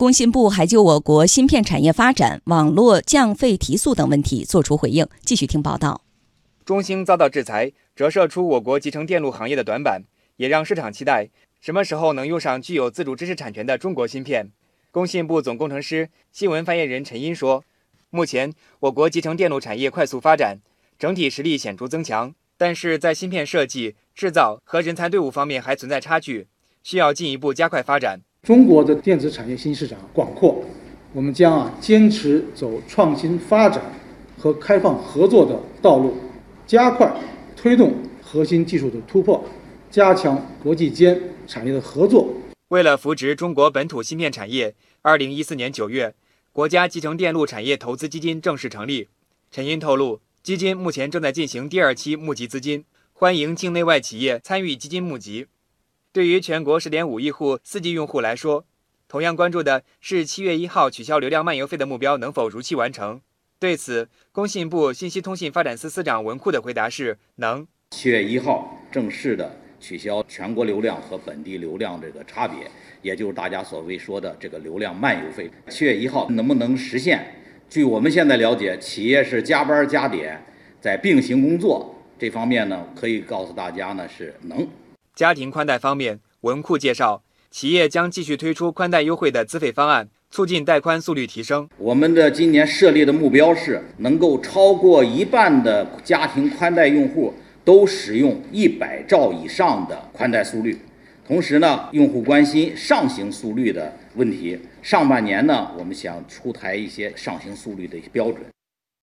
工信部还就我国芯片产业发展、网络降费提速等问题作出回应。继续听报道。中兴遭到制裁，折射出我国集成电路行业的短板，也让市场期待什么时候能用上具有自主知识产权的中国芯片。工信部总工程师、新闻发言人陈茵说：“目前我国集成电路产业快速发展，整体实力显著增强，但是在芯片设计、制造和人才队伍方面还存在差距，需要进一步加快发展。”中国的电子产业新市场广阔，我们将啊坚持走创新发展和开放合作的道路，加快推动核心技术的突破，加强国际间产业的合作。为了扶植中国本土芯片产业，二零一四年九月，国家集成电路产业投资基金正式成立。陈茵透露，基金目前正在进行第二期募集资金，欢迎境内外企业参与基金募集。对于全国十点五亿户四 G 用户来说，同样关注的是七月一号取消流量漫游费的目标能否如期完成。对此，工信部信息通信发展司司长文库的回答是：能。七月一号正式的取消全国流量和本地流量这个差别，也就是大家所谓说的这个流量漫游费。七月一号能不能实现？据我们现在了解，企业是加班加点在并行工作，这方面呢，可以告诉大家呢是能。家庭宽带方面，文库介绍，企业将继续推出宽带优惠的资费方案，促进带宽速率提升。我们的今年设立的目标是，能够超过一半的家庭宽带用户都使用一百兆以上的宽带速率。同时呢，用户关心上行速率的问题，上半年呢，我们想出台一些上行速率的一些标准。